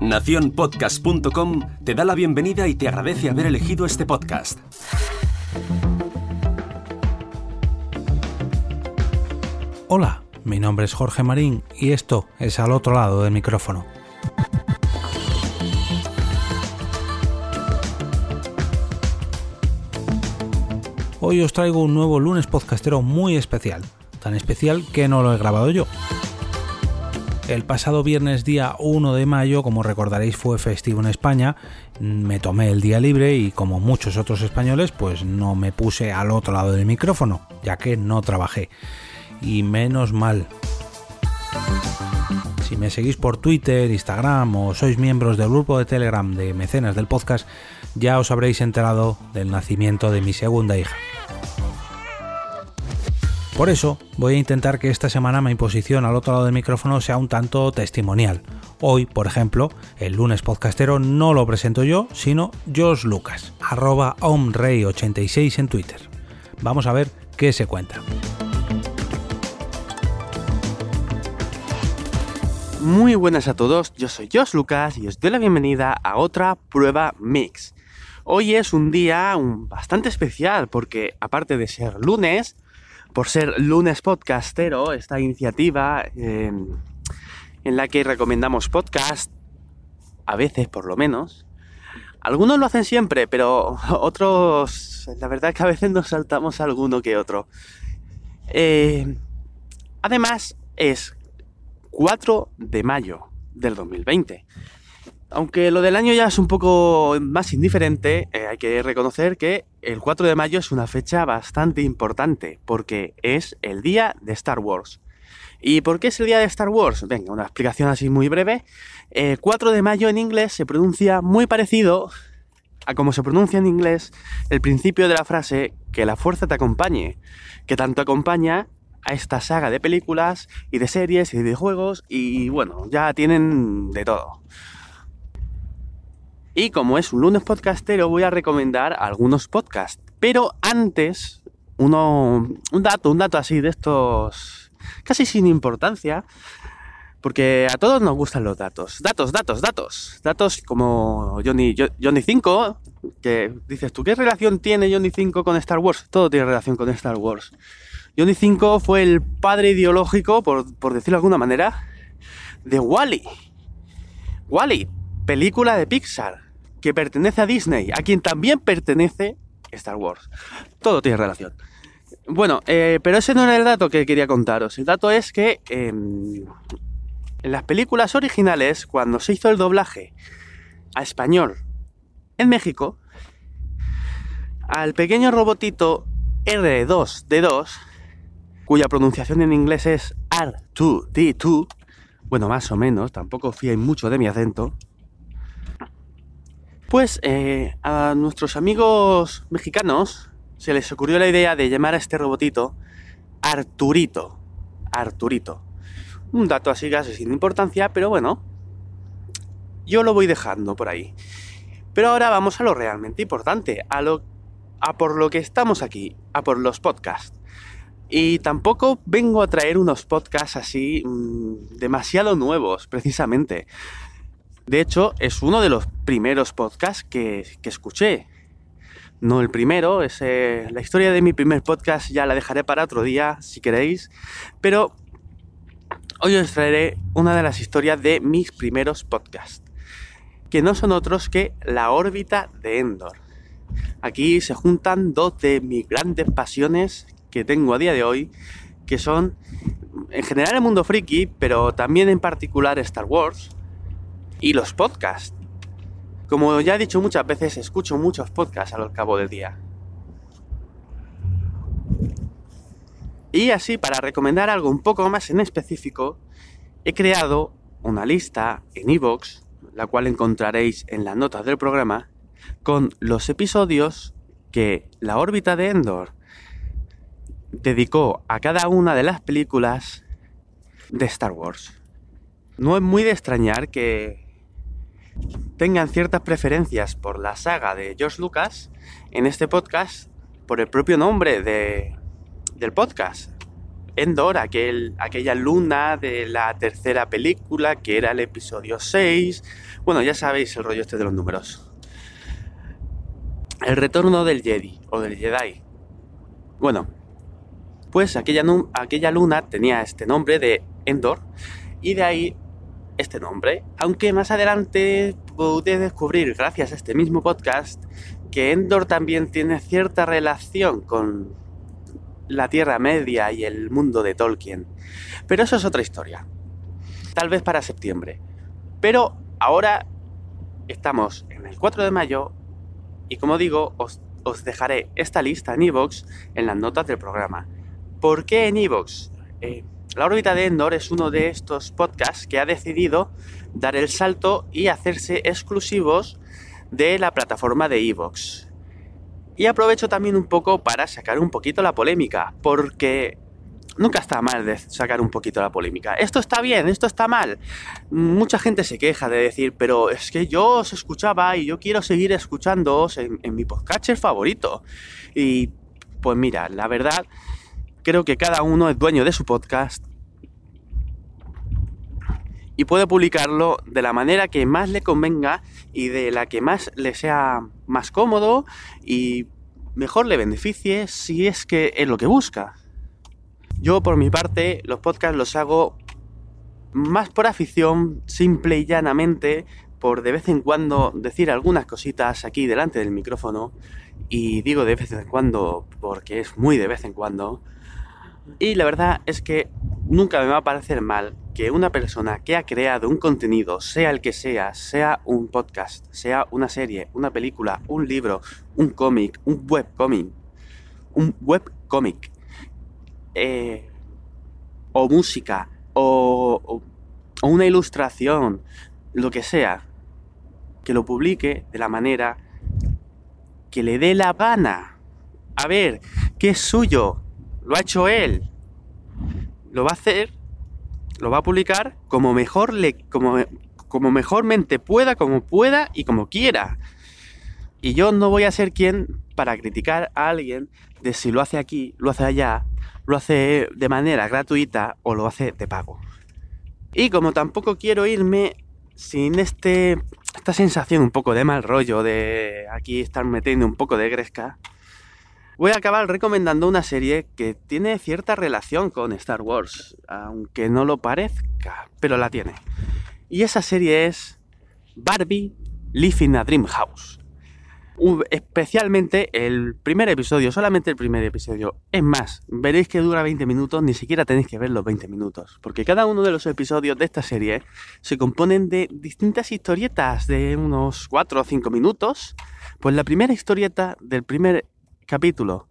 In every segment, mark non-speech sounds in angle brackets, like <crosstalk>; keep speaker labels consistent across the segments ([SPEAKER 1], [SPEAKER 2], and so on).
[SPEAKER 1] Naciónpodcast.com te da la bienvenida y te agradece haber elegido este podcast.
[SPEAKER 2] Hola, mi nombre es Jorge Marín y esto es al otro lado del micrófono. Hoy os traigo un nuevo lunes podcastero muy especial, tan especial que no lo he grabado yo. El pasado viernes día 1 de mayo, como recordaréis, fue festivo en España. Me tomé el día libre y como muchos otros españoles, pues no me puse al otro lado del micrófono, ya que no trabajé. Y menos mal. Si me seguís por Twitter, Instagram o sois miembros del grupo de Telegram de mecenas del podcast, ya os habréis enterado del nacimiento de mi segunda hija. Por eso voy a intentar que esta semana mi imposición al otro lado del micrófono sea un tanto testimonial. Hoy, por ejemplo, el lunes podcastero no lo presento yo, sino Josh Lucas, arroba omrey86 en Twitter. Vamos a ver qué se cuenta.
[SPEAKER 3] Muy buenas a todos, yo soy Josh Lucas y os doy la bienvenida a otra prueba mix. Hoy es un día bastante especial porque aparte de ser lunes, por ser lunes podcastero, esta iniciativa en la que recomendamos podcast, a veces por lo menos. Algunos lo hacen siempre, pero <laughs> otros, la verdad es que a veces nos saltamos alguno que otro. Eh, además, es 4 de mayo del 2020. Aunque lo del año ya es un poco más indiferente, eh, hay que reconocer que el 4 de mayo es una fecha bastante importante, porque es el día de Star Wars. ¿Y por qué es el día de Star Wars? Venga, una explicación así muy breve. 4 de mayo en inglés se pronuncia muy parecido a como se pronuncia en inglés el principio de la frase que la fuerza te acompañe, que tanto acompaña a esta saga de películas y de series y de videojuegos y bueno, ya tienen de todo. Y como es un lunes podcastero, voy a recomendar algunos podcasts. Pero antes, uno, un dato, un dato así de estos casi sin importancia, porque a todos nos gustan los datos. Datos, datos, datos. Datos como Johnny, Johnny 5, que dices, ¿tú qué relación tiene Johnny 5 con Star Wars? Todo tiene relación con Star Wars. Johnny 5 fue el padre ideológico, por, por decirlo de alguna manera, de Wally. Wally, película de Pixar que pertenece a Disney, a quien también pertenece Star Wars. Todo tiene relación. Bueno, eh, pero ese no era el dato que quería contaros. El dato es que em, en las películas originales, cuando se hizo el doblaje a español en México, al pequeño robotito R2D2, cuya pronunciación en inglés es R2D2, bueno, más o menos, tampoco fíen mucho de mi acento, pues eh, a nuestros amigos mexicanos se les ocurrió la idea de llamar a este robotito Arturito. Arturito. Un dato así casi sin importancia, pero bueno, yo lo voy dejando por ahí. Pero ahora vamos a lo realmente importante, a lo a por lo que estamos aquí, a por los podcasts. Y tampoco vengo a traer unos podcasts así mmm, demasiado nuevos, precisamente. De hecho, es uno de los primeros podcasts que, escuché. No el primero, es, la historia de mi primer podcast ya la dejaré para otro día, si queréis. Pero hoy os traeré una de las historias de mis primeros podcasts, que no son otros que La órbita de Endor. Aquí se juntan dos de mis grandes pasiones que tengo a día de hoy, que son en general el mundo friki, pero también en particular Star Wars y los podcasts. Como ya he dicho muchas veces, escucho muchos podcasts al cabo del día. Y así, para recomendar algo un poco más en específico, he creado una lista en iVoox, la cual encontraréis en las notas del programa, con los episodios que la órbita de Endor dedicó a cada una de las películas de Star Wars. No es muy de extrañar que tengan ciertas preferencias por la saga de George Lucas en este podcast por el propio nombre de, del podcast. Endor, aquel, aquella luna de la tercera película, que era el episodio 6. Bueno, ya sabéis el rollo este de los números. El retorno del Jedi, o del Jedi. Bueno, pues aquella, aquella luna tenía este nombre de Endor, y de ahí este nombre. Aunque más adelante pude descubrir, gracias a este mismo podcast, que Endor también tiene cierta relación con la Tierra Media y el mundo de Tolkien. Pero eso es otra historia. Tal vez para septiembre. Pero ahora estamos en el 4 de mayo y como digo, os, dejaré esta lista en iVoox en las notas del programa. ¿Por qué en iVoox? Eh, la órbita de Endor es uno de estos podcasts que ha decidido dar el salto y hacerse exclusivos de la plataforma de Evox. Y aprovecho también un poco para sacar un poquito la polémica, porque nunca está mal de sacar un poquito la polémica. Esto está bien, esto está mal. Mucha gente se queja de decir, pero es que yo os escuchaba y yo quiero seguir escuchándoos en, en mi podcatcher favorito. Y pues mira, la verdad creo que cada uno es dueño de su podcast y puede publicarlo de la manera que más le convenga y de la que más le sea más cómodo y mejor le beneficie si es que es lo que busca. Yo por mi parte los podcasts los hago más por afición, simple y llanamente, por de vez en cuando decir algunas cositas aquí delante del micrófono y digo de vez en cuando porque es muy de vez en cuando y la verdad es que nunca me va a parecer mal que una persona que ha creado un contenido, sea el que sea, sea un podcast, sea una serie, una película, un libro, un cómic, un webcómic, un webcómic, eh, o música, o, o una ilustración, lo que sea, que lo publique de la manera que le dé la gana. A ver, ¿qué es suyo? Lo ha hecho él. Lo va a hacer, lo va a publicar como mejor le, como, como mejormente pueda, como pueda y como quiera. Y yo no voy a ser quien para criticar a alguien de si lo hace aquí, lo hace allá, lo hace de manera gratuita o lo hace de pago. Y como tampoco quiero irme sin este esta sensación un poco de mal rollo de aquí estar metiendo un poco de gresca, Voy a acabar recomendando una serie que tiene cierta relación con Star Wars, aunque no lo parezca, pero la tiene. Y esa serie es Barbie Live in a Dream House. Especialmente el primer episodio, solamente el primer episodio. Es más, veréis que dura 20 minutos, ni siquiera tenéis que ver los 20 minutos. Porque cada uno de los episodios de esta serie se componen de distintas historietas de unos 4 o 5 minutos. Pues la primera historieta del primer capítulo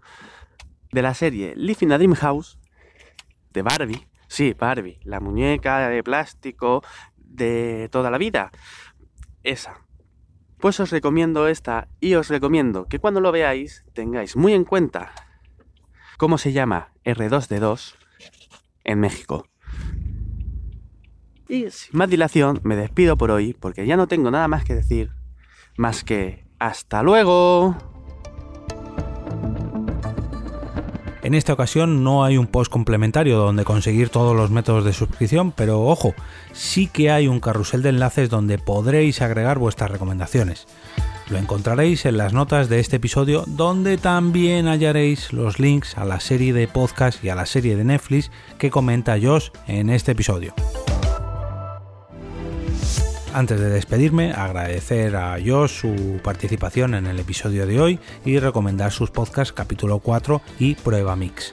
[SPEAKER 3] de la serie Live in a Dream House de Barbie. Sí, Barbie, la muñeca de plástico de toda la vida. Esa. Pues os recomiendo esta y os recomiendo que cuando lo veáis tengáis muy en cuenta cómo se llama R2D2 en México. Y sin más dilación me despido por hoy porque ya no tengo nada más que decir más que hasta luego.
[SPEAKER 2] En esta ocasión no hay un post complementario donde conseguir todos los métodos de suscripción, pero ojo, sí que hay un carrusel de enlaces donde podréis agregar vuestras recomendaciones. Lo encontraréis en las notas de este episodio donde también hallaréis los links a la serie de podcast y a la serie de Netflix que comenta Josh en este episodio. Antes de despedirme, agradecer a Josh su participación en el episodio de hoy y recomendar sus podcasts capítulo 4 y Prueba Mix.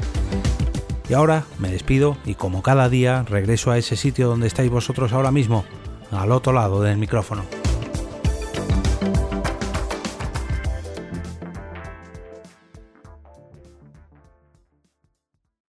[SPEAKER 2] Y ahora me despido y como cada día regreso a ese sitio donde estáis vosotros ahora mismo, al otro lado del micrófono.